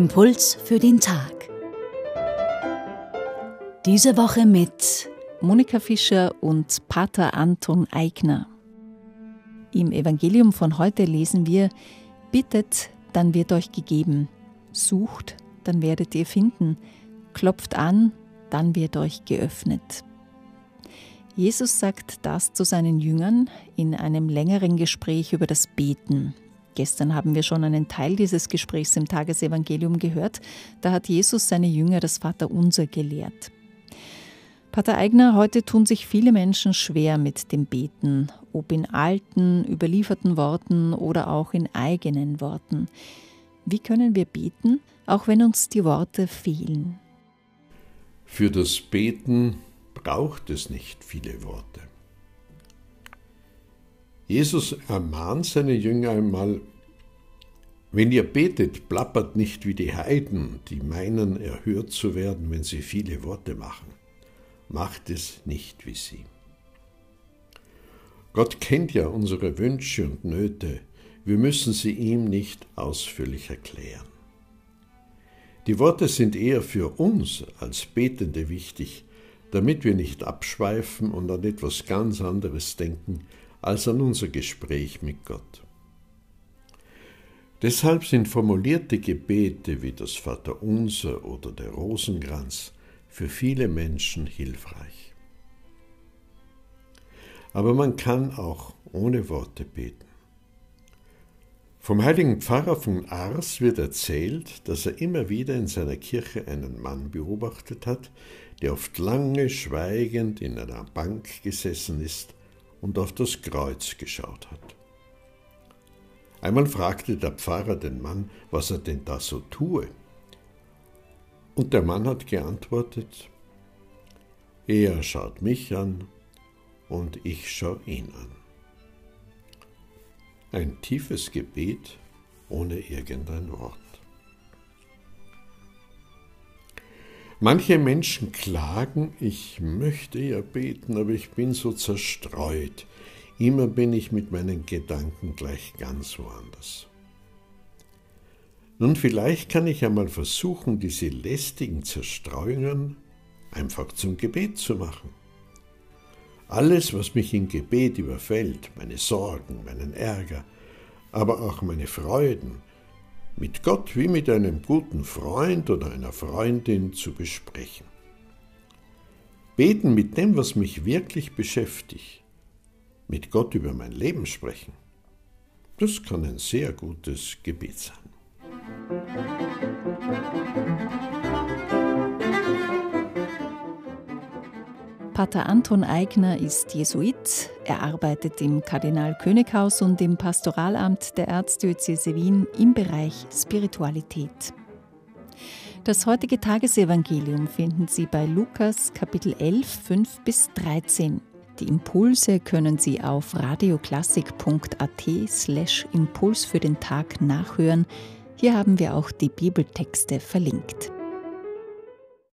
Impuls für den Tag. Diese Woche mit Monika Fischer und Pater Anton Eigner. Im Evangelium von heute lesen wir, Bittet, dann wird euch gegeben. Sucht, dann werdet ihr finden. Klopft an, dann wird euch geöffnet. Jesus sagt das zu seinen Jüngern in einem längeren Gespräch über das Beten. Gestern haben wir schon einen Teil dieses Gesprächs im Tagesevangelium gehört. Da hat Jesus seine Jünger das Vaterunser gelehrt. Pater Eigner, heute tun sich viele Menschen schwer mit dem Beten, ob in alten, überlieferten Worten oder auch in eigenen Worten. Wie können wir beten, auch wenn uns die Worte fehlen? Für das Beten braucht es nicht viele Worte. Jesus ermahnt seine Jünger einmal, wenn ihr betet, plappert nicht wie die Heiden, die meinen, erhört zu werden, wenn sie viele Worte machen. Macht es nicht wie sie. Gott kennt ja unsere Wünsche und Nöte, wir müssen sie ihm nicht ausführlich erklären. Die Worte sind eher für uns als Betende wichtig, damit wir nicht abschweifen und an etwas ganz anderes denken als an unser Gespräch mit Gott. Deshalb sind formulierte Gebete wie das Vaterunser oder der Rosenkranz für viele Menschen hilfreich. Aber man kann auch ohne Worte beten. Vom heiligen Pfarrer von Ars wird erzählt, dass er immer wieder in seiner Kirche einen Mann beobachtet hat, der oft lange schweigend in einer Bank gesessen ist und auf das Kreuz geschaut hat. Einmal fragte der Pfarrer den Mann, was er denn da so tue. Und der Mann hat geantwortet, er schaut mich an und ich schaue ihn an. Ein tiefes Gebet ohne irgendein Wort. Manche Menschen klagen, ich möchte ja beten, aber ich bin so zerstreut. Immer bin ich mit meinen Gedanken gleich ganz woanders. Nun, vielleicht kann ich einmal versuchen, diese lästigen Zerstreuungen einfach zum Gebet zu machen. Alles, was mich im Gebet überfällt, meine Sorgen, meinen Ärger, aber auch meine Freuden, mit Gott wie mit einem guten Freund oder einer Freundin zu besprechen. Beten mit dem, was mich wirklich beschäftigt, mit Gott über mein Leben sprechen, das kann ein sehr gutes Gebet sein. Pater Anton Eigner ist Jesuit. Er arbeitet im Kardinal-Könighaus und im Pastoralamt der Erzdiözese Wien im Bereich Spiritualität. Das heutige Tagesevangelium finden Sie bei Lukas Kapitel 11, 5 bis 13. Die Impulse können Sie auf radioklassik.at slash Impuls für den Tag nachhören. Hier haben wir auch die Bibeltexte verlinkt.